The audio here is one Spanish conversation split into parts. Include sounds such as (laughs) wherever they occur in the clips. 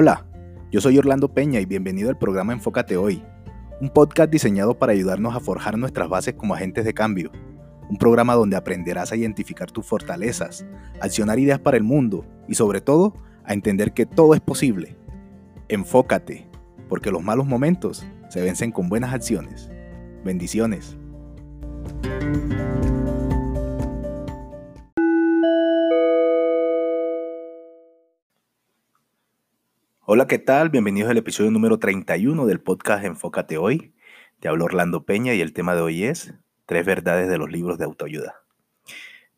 Hola, yo soy Orlando Peña y bienvenido al programa Enfócate Hoy, un podcast diseñado para ayudarnos a forjar nuestras bases como agentes de cambio, un programa donde aprenderás a identificar tus fortalezas, accionar ideas para el mundo y sobre todo a entender que todo es posible. Enfócate, porque los malos momentos se vencen con buenas acciones. Bendiciones. Hola, ¿qué tal? Bienvenidos al episodio número 31 del podcast Enfócate Hoy. Te hablo Orlando Peña y el tema de hoy es Tres verdades de los libros de autoayuda.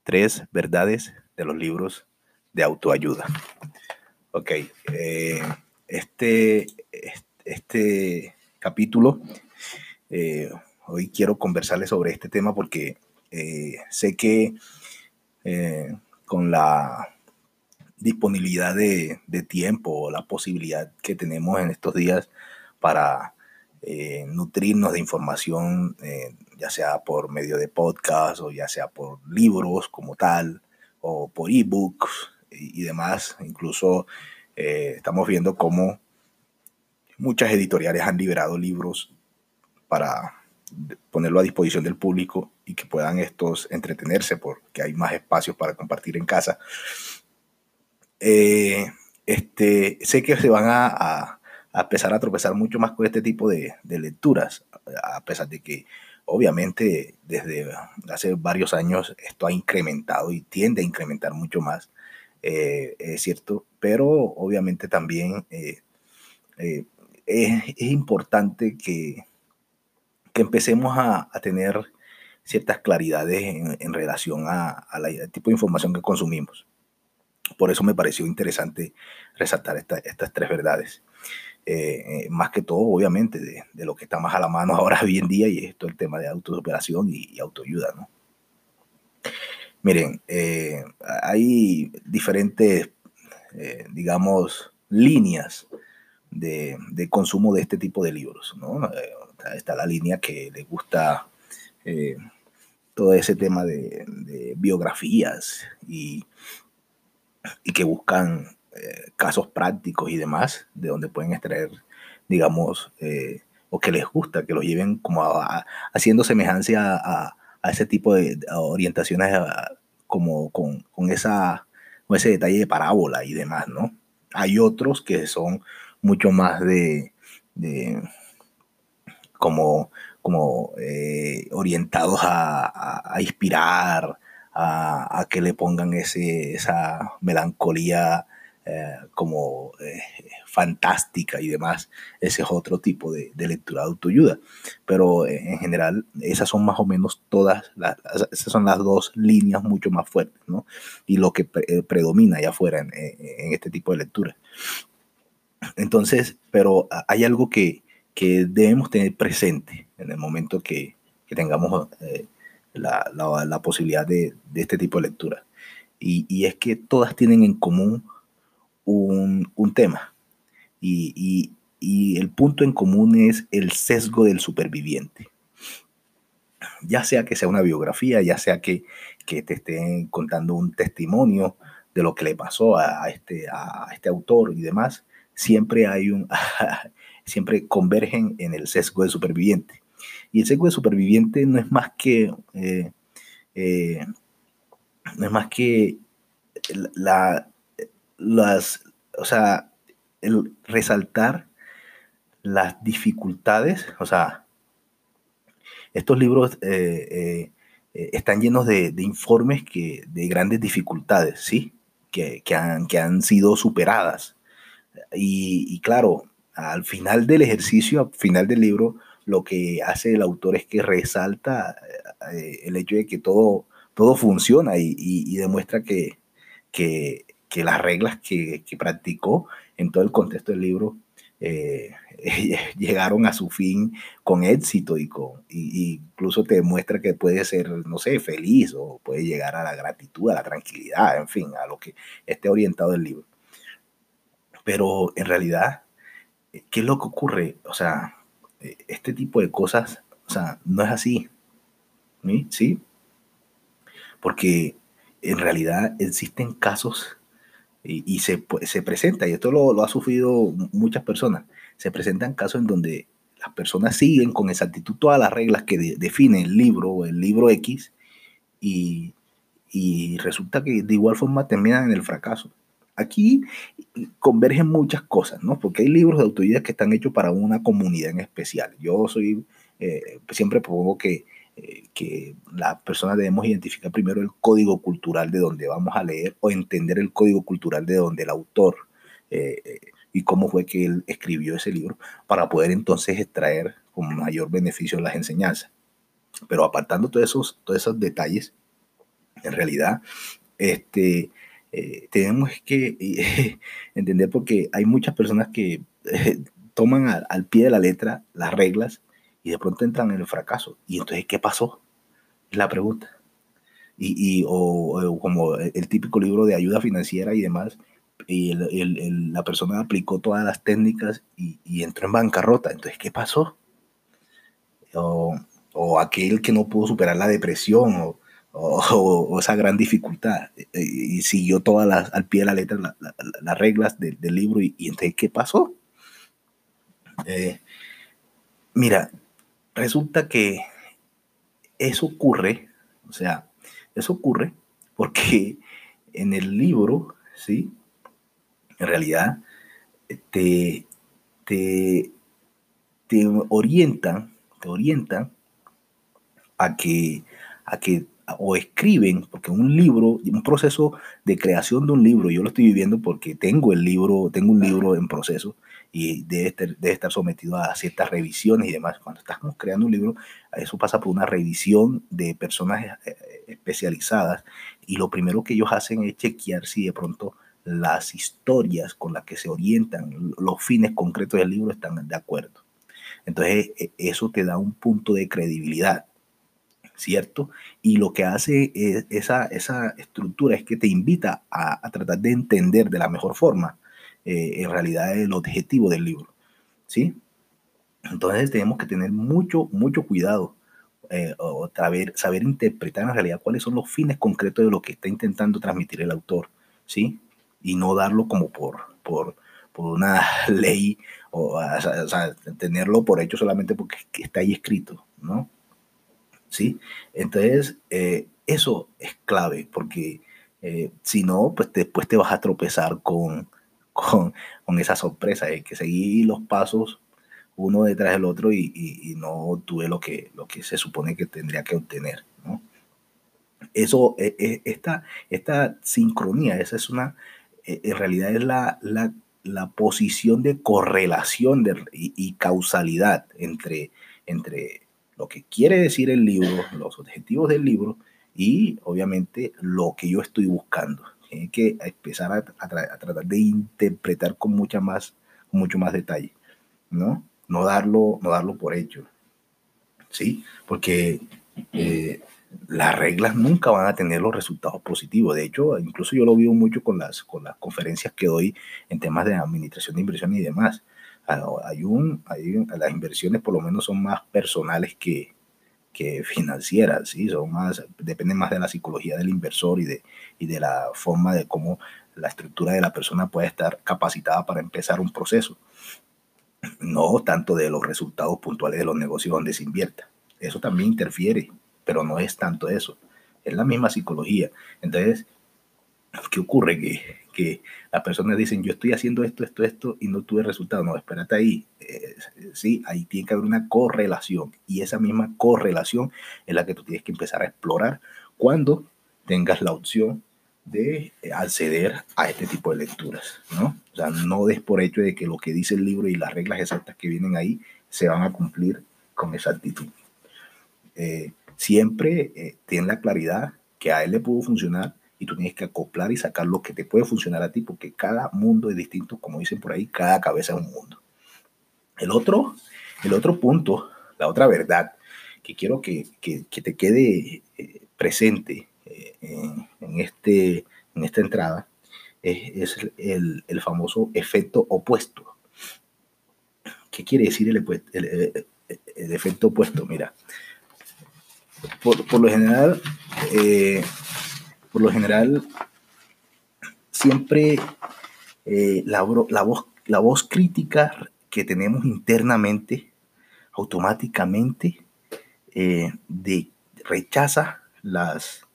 Tres verdades de los libros de autoayuda. Ok, eh, este, este capítulo, eh, hoy quiero conversarles sobre este tema porque eh, sé que con la disponibilidad de, tiempo o la posibilidad que tenemos en estos días para eh, nutrirnos de información, eh, ya sea por medio de podcast o ya sea por libros como tal o por ebooks y, y demás. Incluso eh, estamos viendo cómo muchas editoriales han liberado libros para ponerlo a disposición del público y que puedan estos entretenerse porque hay más espacios para compartir en casa. Eh, este, sé que se van a, empezar a tropezar mucho más con este tipo de, lecturas, a pesar de que obviamente desde hace varios años esto ha incrementado y tiende a incrementar mucho más, eh, es cierto, pero obviamente también eh, es, importante que, que empecemos a, tener ciertas claridades en, relación al tipo de información que consumimos. Por eso me pareció interesante resaltar estas tres verdades. Eh, eh, más que todo, obviamente, de, lo que está más a la mano (laughs) ahora hoy en día y esto el tema de autosuperación y, y autoayuda, ¿no? Miren, eh, hay diferentes, digamos, líneas de, consumo de este tipo de libros, ¿no? está la línea que le gusta todo ese tema de, de biografías y y que buscan eh, casos prácticos y demás de donde pueden extraer, digamos, eh, o que les gusta, que los lleven como haciendo semejanza a, ese tipo de orientaciones como con, esa, con ese detalle de parábola y demás, ¿no? Hay otros que son mucho más de, como, como eh, orientados a, a, inspirar, a, que le pongan ese, esa melancolía eh, como eh, fantástica y demás. Ese es otro tipo de, lectura de autoayuda. Pero eh, en general, esas son más o menos todas, las, esas son las dos líneas mucho más fuertes, ¿no? Y lo que predomina allá afuera en, este tipo de lectura. Entonces, pero hay algo que, que debemos tener presente en el momento que, que tengamos la, la, posibilidad de, este tipo de lectura. Y, es que todas tienen en común un, tema. Y, el punto en común es el sesgo del superviviente. Ya sea que sea una biografía, ya sea que, que te estén contando un testimonio de lo que le pasó a, este, a este autor y demás, siempre hay un, (laughs) siempre convergen en el sesgo del superviviente. Y el sesgo de superviviente no es más que, eh, eh, no es más que la, las, o sea, el resaltar las dificultades, o sea, estos libros eh, están llenos de, informes que, de grandes dificultades, ¿sí? Que, que, han, que han sido superadas. Y, y, claro, al final del ejercicio, al final del libro, lo que hace el autor es que resalta eh, el hecho de que todo, todo funciona y, demuestra que, que, las reglas que, practicó en todo el contexto del libro eh, (laughs) llegaron a su fin con éxito y, con, incluso te demuestra que puede ser, no sé, feliz o puede llegar a la gratitud, a la tranquilidad, en fin, a lo que esté orientado el libro. Pero en realidad, ¿qué es lo que ocurre? O sea, este tipo de cosas, o sea, no es así. ¿Sí? Porque en realidad existen casos Y, se, se, presenta, y esto lo, lo ha sufrido muchas personas, se presentan casos en donde las personas siguen con exactitud todas las reglas que define el libro o el libro X y, y resulta que de igual forma terminan en el fracaso. Aquí convergen muchas cosas, ¿no? Porque hay libros de autoridad que están hechos para una comunidad en especial. Yo soy, eh, siempre propongo que, eh, que las personas debemos identificar primero el código cultural de donde vamos a leer o entender el código cultural de donde el autor eh, y cómo fue que él escribió ese libro para poder entonces extraer con mayor beneficio las enseñanzas. Pero apartando todos esos, todos esos detalles, en realidad, este, eh, tenemos que (laughs) entender porque hay muchas personas que eh, toman al, pie de la letra las reglas y de pronto entran en el fracaso. Y entonces, ¿qué pasó? Es la pregunta. Y, o, como el típico libro de ayuda financiera y demás, y la persona aplicó todas las técnicas y, entró en bancarrota. Entonces, ¿qué pasó? O, o, aquel que no pudo superar la depresión o, o, esa gran dificultad eh, y, siguió todas las, al pie de la letra las reglas del libro y, entonces ¿qué pasó? Eh, mira, resulta que eso ocurre, o sea, eso ocurre porque en el libro, ¿sí? En realidad, te, te, te orientan, te orientan a que, a que o escriben, porque un libro, un proceso de creación de un libro, yo lo estoy viviendo porque tengo el libro, tengo un libro en proceso y debe estar, debe estar sometido a ciertas revisiones y demás. Cuando estamos creando un libro, eso pasa por una revisión de personas eh, eh, especializadas y lo primero que ellos hacen es chequear si de pronto las historias con las que se orientan, los fines concretos del libro están de acuerdo. Entonces, e, eso te da un punto de credibilidad. ¿Cierto? Y lo que hace esa, esa estructura es que te invita a, tratar de entender de la mejor forma eh, en realidad el objetivo del libro, ¿sí? Entonces tenemos que tener mucho, mucho cuidado eh, o saber, saber interpretar en realidad cuáles son los fines concretos de lo que está intentando transmitir el autor, ¿sí? Y no darlo como por, por, por una (laughs) ley o, tenerlo por hecho solamente porque está ahí escrito, ¿no? ¿Sí? Entonces, eh, eso es clave, porque eh, si no, pues después te vas a tropezar con, (laughs) con, esa sorpresa, de que seguir los pasos uno detrás del otro y, no tuve lo que, lo que se supone que tendría que obtener, ¿no? Eso, e, e, esta, esta sincronía, esa es una, e, en realidad es la, la, posición de correlación de, y, y, causalidad entre, entre lo que quiere decir el libro, los objetivos del libro y obviamente lo que yo estoy buscando. Hay que empezar a, tratar de interpretar con mucha más, mucho más detalle, ¿no? No darlo, no darlo por hecho, ¿sí? Porque eh, las reglas nunca van a tener los resultados positivos. De hecho, incluso yo lo vivo mucho con las, con las conferencias que doy en temas de administración de inversión y demás. Ah, hay un, hay las inversiones por lo menos son más personales que, que financieras, ¿sí? son más, dependen más de la psicología del inversor y de, y de la forma de cómo la estructura de la persona puede estar capacitada para empezar un proceso, no tanto de los resultados puntuales de los negocios donde se invierta. Eso también interfiere, pero no es tanto eso, es la misma psicología. Entonces, ¿qué ocurre? Que que las personas dicen, yo estoy haciendo esto, esto, esto y no tuve resultado. No, espérate ahí. Eh, sí, ahí tiene que haber una correlación y esa misma correlación es la que tú tienes que empezar a explorar cuando tengas la opción de acceder a este tipo de lecturas, ¿no? O sea, no des por hecho de que lo que dice el libro y las reglas exactas que vienen ahí se van a cumplir con exactitud. Eh, siempre eh, ten la claridad que a él le pudo funcionar y tú tienes que acoplar y sacar lo que te puede funcionar a ti, porque cada mundo es distinto, como dicen por ahí, cada cabeza es un mundo. El otro, el otro punto, la otra verdad que quiero que, que, te quede eh, presente eh, en, este, en esta entrada es, el, el, famoso efecto opuesto. ¿Qué quiere decir el, el, el efecto opuesto? Mira, por, por lo general, eh, por lo general siempre eh, la, voz, crítica que tenemos internamente automáticamente eh, rechaza las,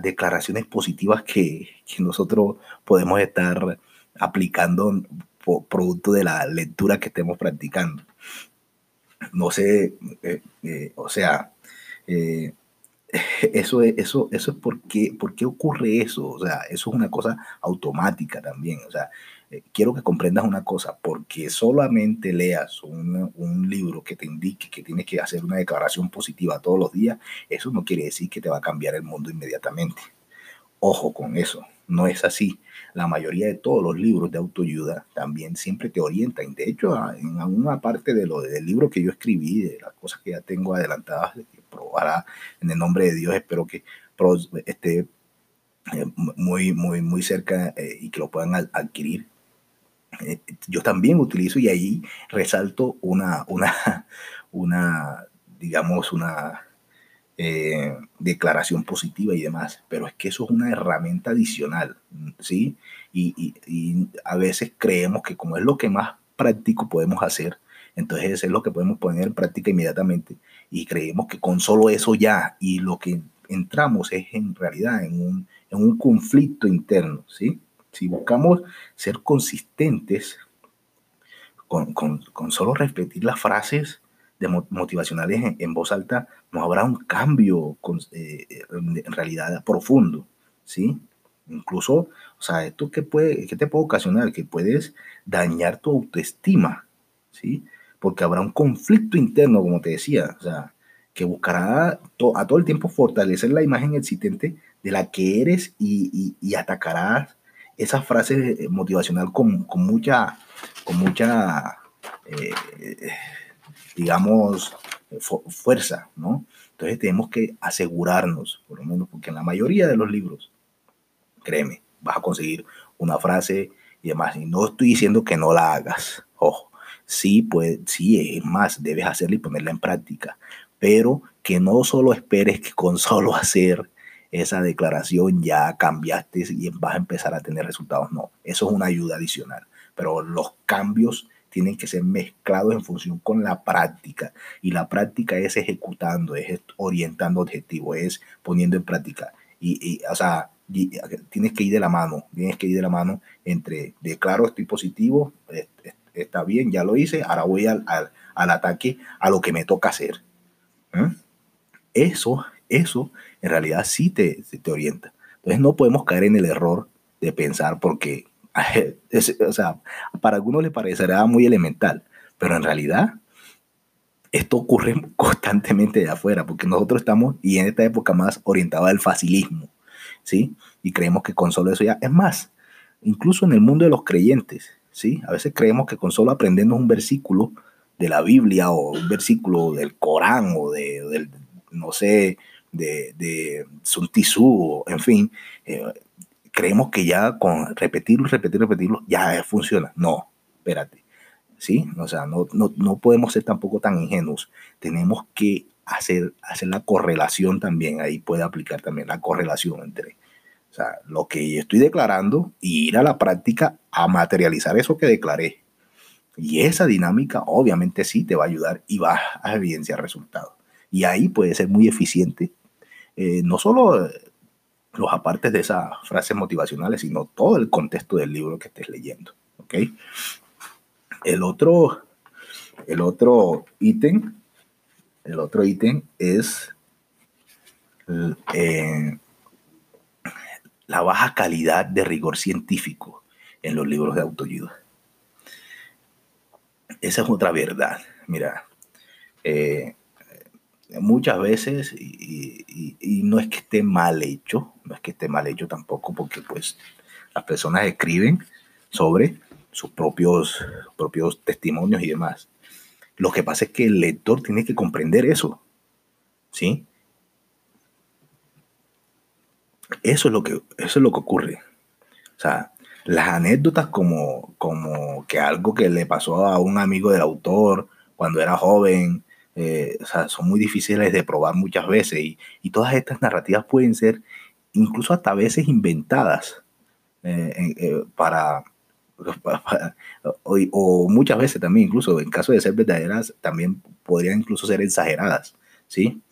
declaraciones positivas que, nosotros podemos estar aplicando producto de la lectura que estemos practicando. No sé, eh, o sea, (laughs) eso, es, eso, eso es por qué, por qué ocurre eso. O sea, eso es una cosa automática también. O sea, quiero que comprendas una cosa, porque solamente leas un, un, libro que te indique que tienes que hacer una declaración positiva todos los días, eso no quiere decir que te va a cambiar el mundo inmediatamente. Ojo con eso, no es así. La mayoría de todos los libros de autoayuda también siempre te orientan. De hecho, en alguna parte de lo del libro que yo escribí, de las cosas que ya tengo adelantadas, probará en el nombre de Dios, espero que esté eh, muy, muy, muy cerca eh, y que lo puedan adquirir. Eh, yo también utilizo y ahí resalto una, una, (laughs) una digamos, una declaración positiva y demás, pero es que eso es una herramienta adicional, ¿sí? Y, a veces creemos que como es lo que más práctico podemos hacer, entonces es lo que podemos poner en práctica inmediatamente y creemos que con solo eso ya y lo que entramos es en realidad en un, en un conflicto interno, ¿sí? Si buscamos ser consistentes con, con, con solo repetir las frases, de motivacionales en, voz alta, no habrá un cambio eh, en realidad profundo, ¿sí? Incluso, o sea, esto que puede, ¿qué te puede ocasionar? Que puedes dañar tu autoestima, ¿sí? Porque habrá un conflicto interno, como te decía, o sea, que buscará a todo el tiempo fortalecer la imagen existente de la que eres y, y, atacarás esa frase motivacional con, con mucha, con mucha eh, digamos, fuerza, ¿no? Entonces tenemos que asegurarnos, por lo menos, porque en la mayoría de los libros, créeme, vas a conseguir una frase y demás. Y no estoy diciendo que no la hagas, ojo, sí, pues, sí, es más, debes hacerla y ponerla en práctica, pero que no solo esperes que con (laughs) solo hacer esa declaración ya cambiaste y vas a empezar a tener resultados. No, eso es una ayuda adicional, pero los cambios tienen que ser mezclados en función con la práctica. Y la práctica es ejecutando, es orientando objetivos, es poniendo en práctica. Y, o sea, tienes que ir de la mano, tienes que ir de la mano entre, de claro, estoy positivo, está bien, ya lo hice, ahora voy al, al, ataque a lo que me toca hacer. ¿Mm? Eso, eso en realidad sí te, te orienta. Entonces no podemos caer en el error de pensar porque (laughs) o sea, para algunos le parecerá muy elemental, pero en realidad esto ocurre (laughs) constantemente de afuera, porque nosotros estamos, y en esta época más orientados al facilismo, ¿sí? Y creemos que con solo eso ya, es más, incluso en el mundo de los creyentes, ¿sí? A veces creemos que con solo aprendernos un versículo de la Biblia o un versículo del Corán o de, del, no sé, de, de Sun Tzu, en fin, eh, creemos que ya con repetirlo, repetirlo, repetirlo, ya funciona. No, espérate. ¿Sí? O sea, no, no, no podemos ser tampoco tan ingenuos. Tenemos que hacer, hacer la correlación también. Ahí puede aplicar también la correlación entre o sea, lo que estoy declarando y ir a la práctica a materializar eso que declaré. Y esa dinámica obviamente sí te va a ayudar y va a evidenciar resultados. Y ahí puede ser muy eficiente, eh, no solo los apartes de esas frases motivacionales, sino todo el contexto del libro que estés leyendo. ¿ok? El otro, el otro ítem, el otro ítem es eh, la baja calidad de rigor científico en los libros de autoayuda. Esa es otra verdad. Mira, eh, muchas veces, y, no es que esté mal hecho, no es que esté mal hecho tampoco, porque pues las personas escriben sobre sus propios, propios testimonios y demás. Lo que pasa es que el lector tiene que comprender eso, ¿sí? Eso es lo que, eso es lo que ocurre. O sea, las anécdotas como, como que algo que le pasó a un amigo del autor cuando era joven, eh, o sea, son muy difíciles de probar muchas veces y, y, todas estas narrativas pueden ser incluso hasta veces inventadas. para, (laughs) o, muchas veces también, incluso en caso de ser verdaderas, también podrían incluso ser exageradas, ¿sí?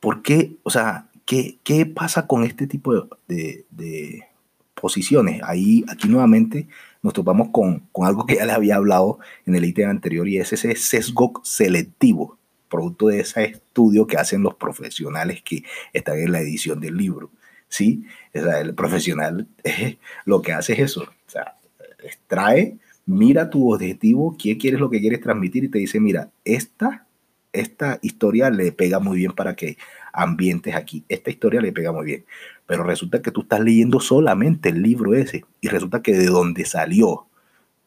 ¿Por qué? O sea, ¿qué, ¿qué, pasa con este tipo de, posiciones? Ahí, aquí nuevamente nos topamos con, con, algo que ya les había hablado en el ítem anterior y es ese sesgo selectivo, producto de ese estudio que hacen los profesionales que están en la edición del libro. ¿sí? O sea, el profesional (laughs) lo que hace es eso, o sea, extrae, mira tu objetivo, qué quieres lo que quieres transmitir y te dice, mira, esta esta historia le pega muy bien para que ambientes aquí. Esta historia le pega muy bien. Pero resulta que tú estás leyendo solamente el libro ese y resulta que de donde salió,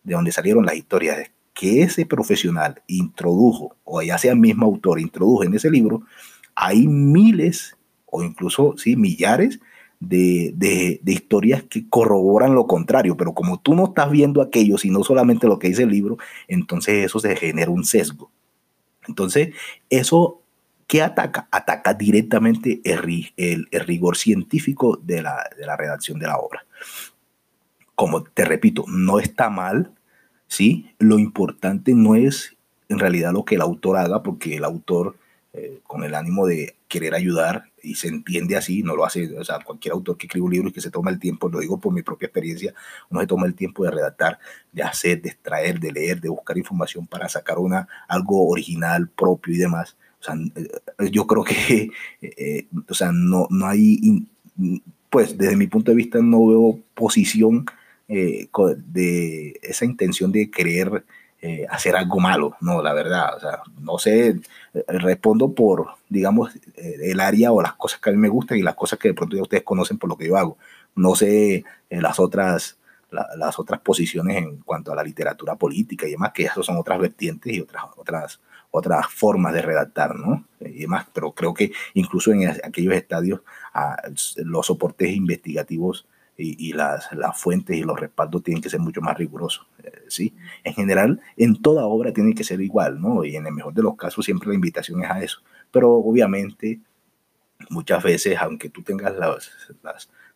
de donde salieron las historias que ese profesional introdujo, o ya sea el mismo autor introdujo en ese libro, hay miles o incluso sí, millares de, de, de, historias que corroboran lo contrario, pero como tú no estás viendo aquello, sino solamente lo que dice el libro, entonces eso se genera un sesgo. Entonces, eso, ¿qué ataca? Ataca directamente el, rigor científico de la, redacción de la obra. Como te repito, no está mal, ¿sí? Lo importante no es en realidad lo que el autor haga, porque el autor, eh, con el ánimo de querer ayudar, y se entiende así, no lo hace, o sea, cualquier autor que escribe un libro y que se toma el tiempo, lo digo por mi propia experiencia, no se toma el tiempo de redactar, de hacer, de extraer, de leer, de buscar información para sacar una, algo original, propio y demás. O sea, eh, yo creo que, (laughs) eh, o sea, no, no hay, pues desde mi punto de vista no veo posición eh, de esa intención de querer eh, hacer algo malo, no, la verdad, o sea, no sé, eh, respondo por, digamos, eh, el área o las cosas que a mí me gustan y las cosas que de pronto ya ustedes conocen por lo que yo hago. No sé las otras las otras posiciones en cuanto a la literatura política y demás, que eso son otras vertientes y otras, otras, otras formas de redactar, ¿no? Y demás, pero creo que incluso en aquellos estadios ah, los soportes investigativos y, las, las, fuentes y los respaldos tienen que ser mucho más rigurosos. Eh, ¿sí? En general, en toda obra tiene que ser igual, ¿no? Y en el mejor de los casos siempre la invitación es a eso. Pero obviamente, muchas veces, aunque tú tengas las,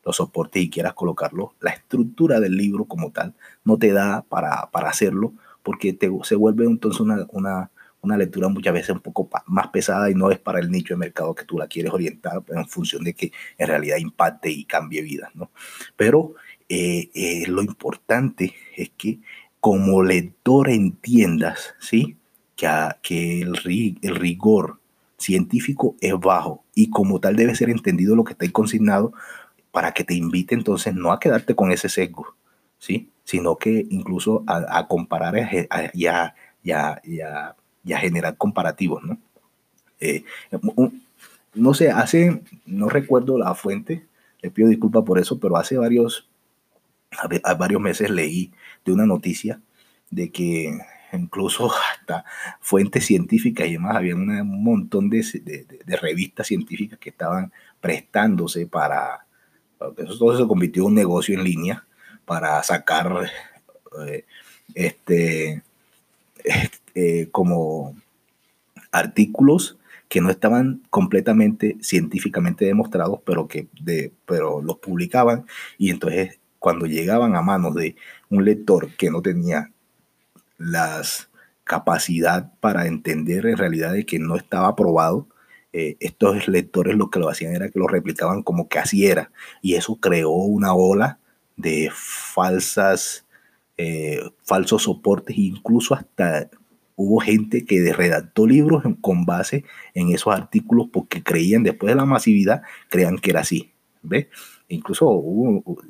los soportes y quieras colocarlo, la estructura del libro como tal no te da para, para hacerlo porque te, se vuelve entonces una, una una lectura muchas veces un poco más pesada y no es para el nicho de mercado que tú la quieres orientar en función de que en realidad impacte y cambie vidas, ¿no? Pero eh, eh, lo importante es que como lector entiendas, ¿sí? Que, que el, el rigor científico es bajo y como tal debe ser entendido lo que está ahí consignado para que te invite entonces no a quedarte con ese sesgo, ¿sí? Sino que incluso a, comparar ya, ya y a generar comparativos, ¿no? Eh, no sé, hace, no recuerdo la fuente, le pido disculpas por eso, pero hace varios, varios meses leí de una noticia de que incluso (laughs) hasta fuentes científicas y demás, había un montón de, de, revistas científicas que estaban prestándose para, eso todo se convirtió en un negocio en línea para sacar eh, este, eh, como artículos que no estaban completamente científicamente demostrados, pero que pero los publicaban y entonces cuando llegaban a manos de un lector que no tenía las capacidad para entender en realidad de que no estaba aprobado, eh, estos lectores lo que lo hacían era que lo replicaban como que así era y eso creó una ola de falsas eh, falsos soportes incluso hasta hubo gente que redactó libros con base en esos artículos porque creían, después de la masividad, creían que era así. ¿Ves? Incluso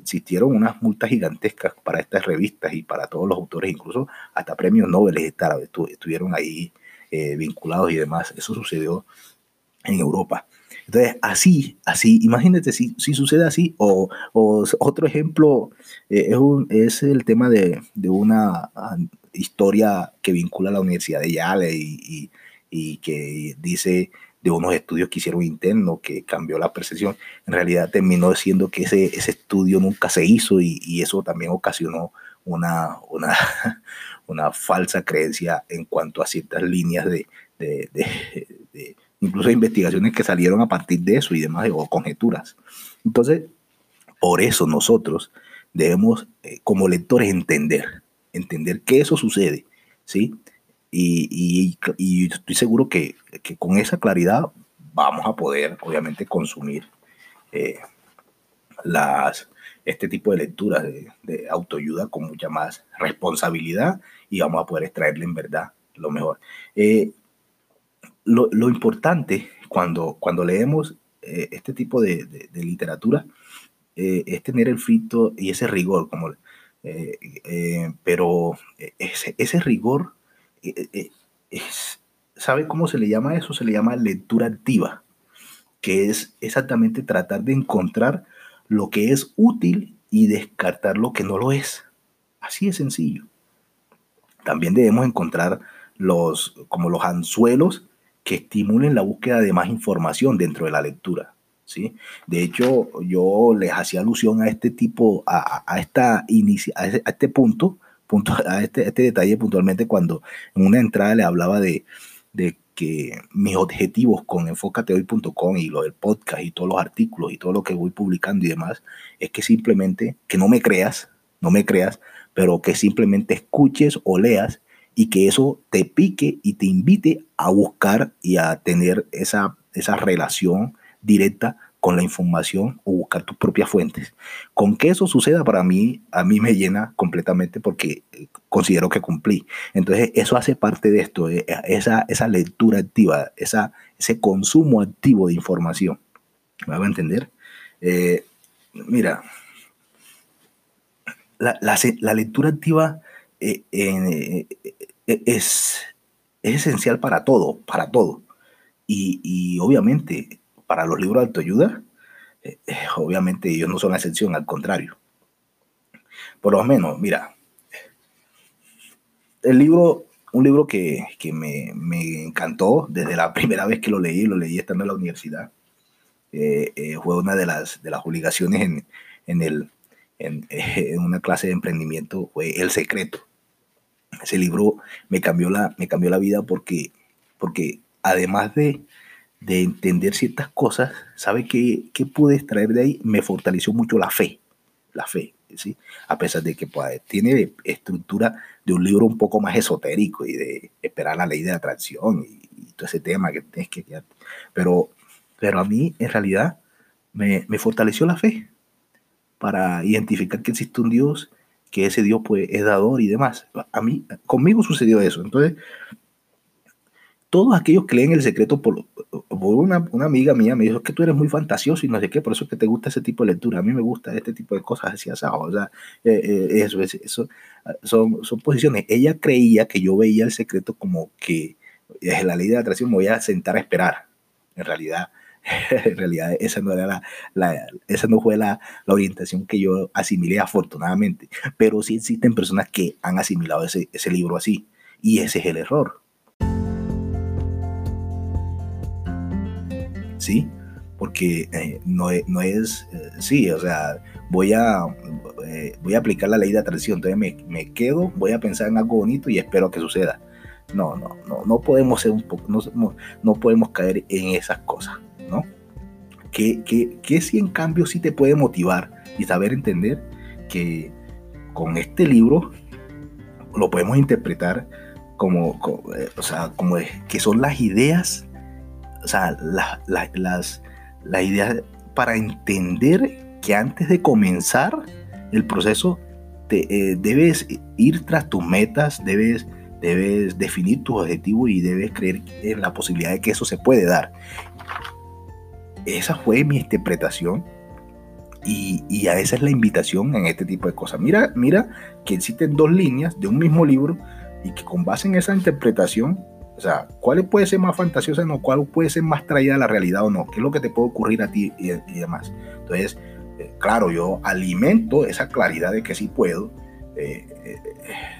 existieron unas multas gigantescas para estas revistas y para todos los autores, incluso hasta premios Nobel estuvieron ahí eh, vinculados y demás. Eso sucedió en Europa. Entonces, así, así, imagínate si, si sucede así, o, otro ejemplo eh, es, es, el tema de, de una historia que vincula a la Universidad de Yale y, que dice de unos estudios que hicieron internos que cambió la percepción, en realidad terminó siendo que ese, ese estudio nunca se hizo y, eso también ocasionó una, una, (laughs) una, falsa creencia en cuanto a ciertas líneas de, de, de, incluso investigaciones que salieron a partir de eso y demás, o conjeturas. Entonces, Por eso nosotros debemos, eh, como lectores, entender, entender que eso sucede, ¿sí? Y, estoy seguro que, con esa claridad vamos a poder, obviamente, consumir eh, este tipo de lecturas de, autoayuda con mucha más responsabilidad y vamos a poder extraerle en verdad lo mejor. Eh, lo, importante cuando, cuando leemos eh, este tipo de, literatura es tener el frito y ese rigor, como, pero ese, rigor eh, eh, es, ¿sabe cómo se le llama eso? Se le llama lectura activa, que es exactamente tratar de encontrar lo que es útil y descartar lo que no lo es. Así de sencillo. También debemos encontrar los, como los anzuelos que estimulen la búsqueda de más información dentro de la lectura. ¿Sí? De hecho, yo les hacía alusión a este tipo, a, esta inicia, a este punto, (laughs) a este, este detalle puntualmente cuando en una entrada le hablaba de, de que mis objetivos con enfocatehoy.com y lo del podcast y todos los artículos y todo lo que voy publicando y demás, es que simplemente, que no me creas, no me creas, pero que simplemente escuches o leas y que eso te pique y te invite a buscar y a tener esa, esa relación directa con la información o buscar tus propias fuentes. Con que eso suceda para mí, a mí me llena completamente porque eh, considero que cumplí. Entonces, eso hace parte de esto, eh, esa, esa lectura activa, esa, ese consumo activo de información. ¿Me va a entender? Eh, mira, la, lectura activa es, es, esencial para todo, para todo. Y obviamente para los libros de autoayuda, eh, eh, obviamente ellos no son la excepción, al contrario. Por lo menos, mira, el libro, un libro que, me, encantó desde la (laughs) primera vez que lo leí, lo leí estando en la universidad, eh, fue una de las, de las obligaciones en, en, el, (laughs) en, una clase de emprendimiento, fue El Secreto. Ese libro me cambió la, me cambió la vida porque, porque además de, de entender ciertas cosas, ¿sabe qué, qué pude extraer de ahí? Me fortaleció mucho la fe, la fe, ¿sí? A pesar de que pues, tiene estructura de un libro un poco más esotérico y de esperar la ley de atracción y, todo ese tema que tienes que... Pero, pero a mí, en realidad, me, me fortaleció la fe para identificar que existe un Dios, que ese Dios pues, es dador y demás. A mí, conmigo sucedió eso. Entonces, todos aquellos que leen el secreto por, una, amiga mía me dijo que tú eres muy fantasioso y no sé qué, por eso es que te gusta ese tipo de lectura. A mí me gusta este tipo de cosas así asado. O sea, eh, eh, eso, eso ah, son, son posiciones. Ella creía que yo veía el secreto como que es la ley de la atracción, me voy a sentar a esperar. En realidad, (laughs) en realidad esa no, era la, esa no fue la, la, orientación que yo asimilé afortunadamente. Pero sí existen personas que han asimilado ese, ese libro así. Y ese es el error ¿sí? Porque eh, no, es, no es eh, sí, o sea, voy a, eh, voy a aplicar la ley de atracción, entonces me, me, quedo, voy a pensar en algo bonito y espero que suceda. No, no, no, no podemos ser un poco, no, no podemos caer en esas cosas, ¿no? Que, que, que si en cambio sí te puede motivar y saber entender que con este libro lo podemos interpretar como, como o sea, como que son las ideas o sea, la, las, la idea para entender que antes de comenzar el proceso te, eh, debes ir tras tus metas, debes, debes definir tus objetivos y debes creer en la posibilidad de que eso se puede dar. Esa fue mi interpretación y, y, a esa es la invitación en este tipo de cosas. Mira, mira que existen dos líneas de un mismo libro y que con base en esa interpretación o sea, ¿cuál puede ser más fantasiosa o cuál puede ser más traída a la realidad o no? ¿Qué es lo que te puede ocurrir a ti y, demás? Entonces, eh, claro, yo alimento esa claridad de que sí puedo. Eh, eh,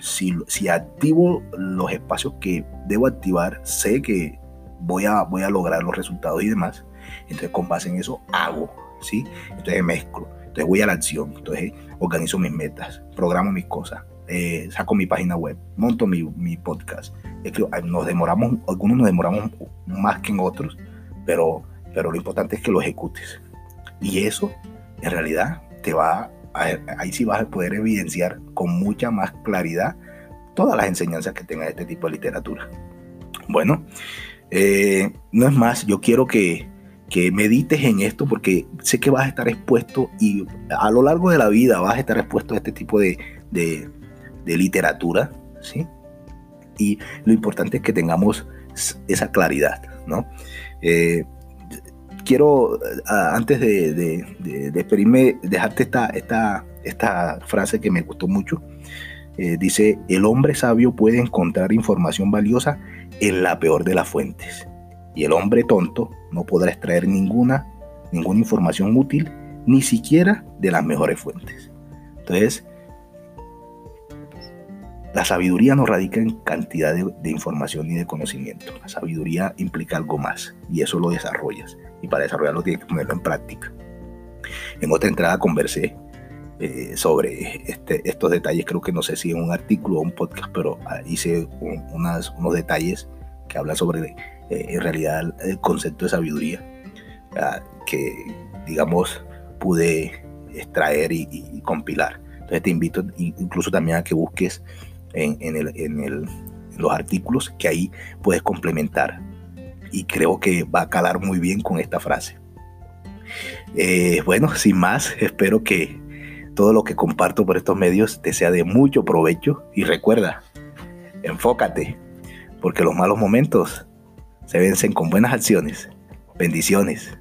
si, si, activo los espacios que debo activar, sé que voy a, voy a lograr los resultados y demás. Entonces, con base en eso, hago, ¿sí? Entonces, mezclo. Entonces, voy a la acción. Entonces, organizo mis metas, programo mis cosas, saco mi página web, monto mi, mi podcast, nos demoramos, algunos nos demoramos más que en otros, pero, pero lo importante es que lo ejecutes. Y eso, en realidad, te va ahí sí vas a poder evidenciar con mucha más claridad todas las enseñanzas que tenga este tipo de literatura. Bueno, eh, no es más, yo quiero que, que medites en esto porque sé que vas a estar expuesto y a lo largo de la vida vas a estar expuesto a este tipo de, literatura, ¿sí? Y lo importante es que tengamos esa claridad, ¿no? Eh, quiero, antes de, de, despedirme, dejarte esta, esta, esta frase que me gustó mucho. Eh, dice, el hombre sabio puede encontrar información valiosa en la peor de las fuentes. Y el hombre tonto no podrá extraer ninguna, ninguna información útil, ni siquiera de las mejores fuentes. Entonces, la sabiduría no radica en cantidad de, de, información ni de conocimiento. La sabiduría implica algo más y eso lo desarrollas y para desarrollarlo tienes que ponerlo en práctica. En otra entrada conversé eh, sobre este, estos detalles, creo que no sé si en un artículo o un podcast, pero ah, hice unas, unos detalles que hablan sobre eh, en realidad el concepto de sabiduría ah, que digamos pude extraer y, compilar. Entonces te invito incluso también a que busques en, en, el, en, el, los artículos que ahí puedes complementar y creo que va a calar muy bien con esta frase. Eh, bueno, sin más, espero que todo lo que comparto por estos medios te sea de mucho provecho y recuerda, enfócate, porque los malos momentos se vencen con buenas acciones. Bendiciones.